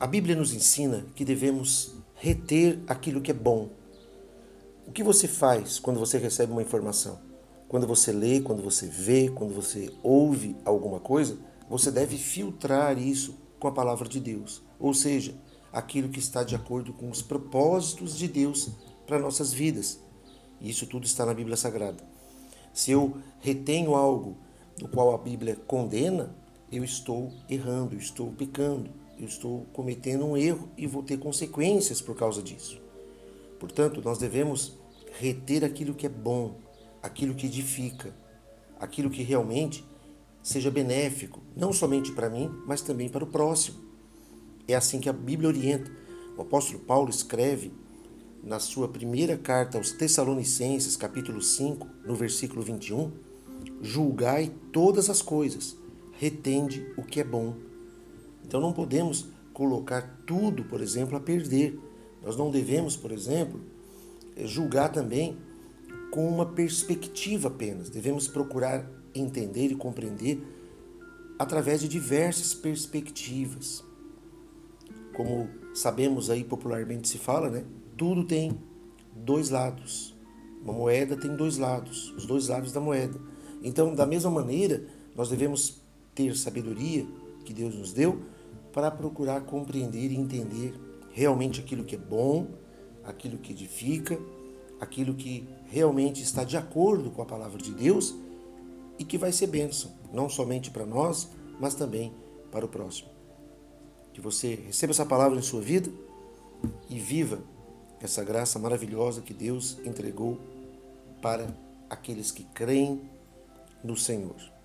A Bíblia nos ensina que devemos reter aquilo que é bom. O que você faz quando você recebe uma informação? Quando você lê, quando você vê, quando você ouve alguma coisa, você deve filtrar isso com a palavra de Deus, ou seja, aquilo que está de acordo com os propósitos de Deus para nossas vidas. Isso tudo está na Bíblia Sagrada. Se eu retenho algo do qual a Bíblia condena, eu estou errando, eu estou pecando eu estou cometendo um erro e vou ter consequências por causa disso. Portanto, nós devemos reter aquilo que é bom, aquilo que edifica, aquilo que realmente seja benéfico, não somente para mim, mas também para o próximo. É assim que a Bíblia orienta. O apóstolo Paulo escreve na sua primeira carta aos Tessalonicenses, capítulo 5, no versículo 21, julgai todas as coisas, retende o que é bom então não podemos colocar tudo, por exemplo, a perder. Nós não devemos, por exemplo, eh, julgar também com uma perspectiva apenas. Devemos procurar entender e compreender através de diversas perspectivas. Como sabemos aí popularmente se fala, né? Tudo tem dois lados. Uma moeda tem dois lados, os dois lados da moeda. Então, da mesma maneira, nós devemos ter sabedoria que Deus nos deu para procurar compreender e entender realmente aquilo que é bom, aquilo que edifica, aquilo que realmente está de acordo com a palavra de Deus e que vai ser bênção, não somente para nós, mas também para o próximo. Que você receba essa palavra em sua vida e viva essa graça maravilhosa que Deus entregou para aqueles que creem no Senhor.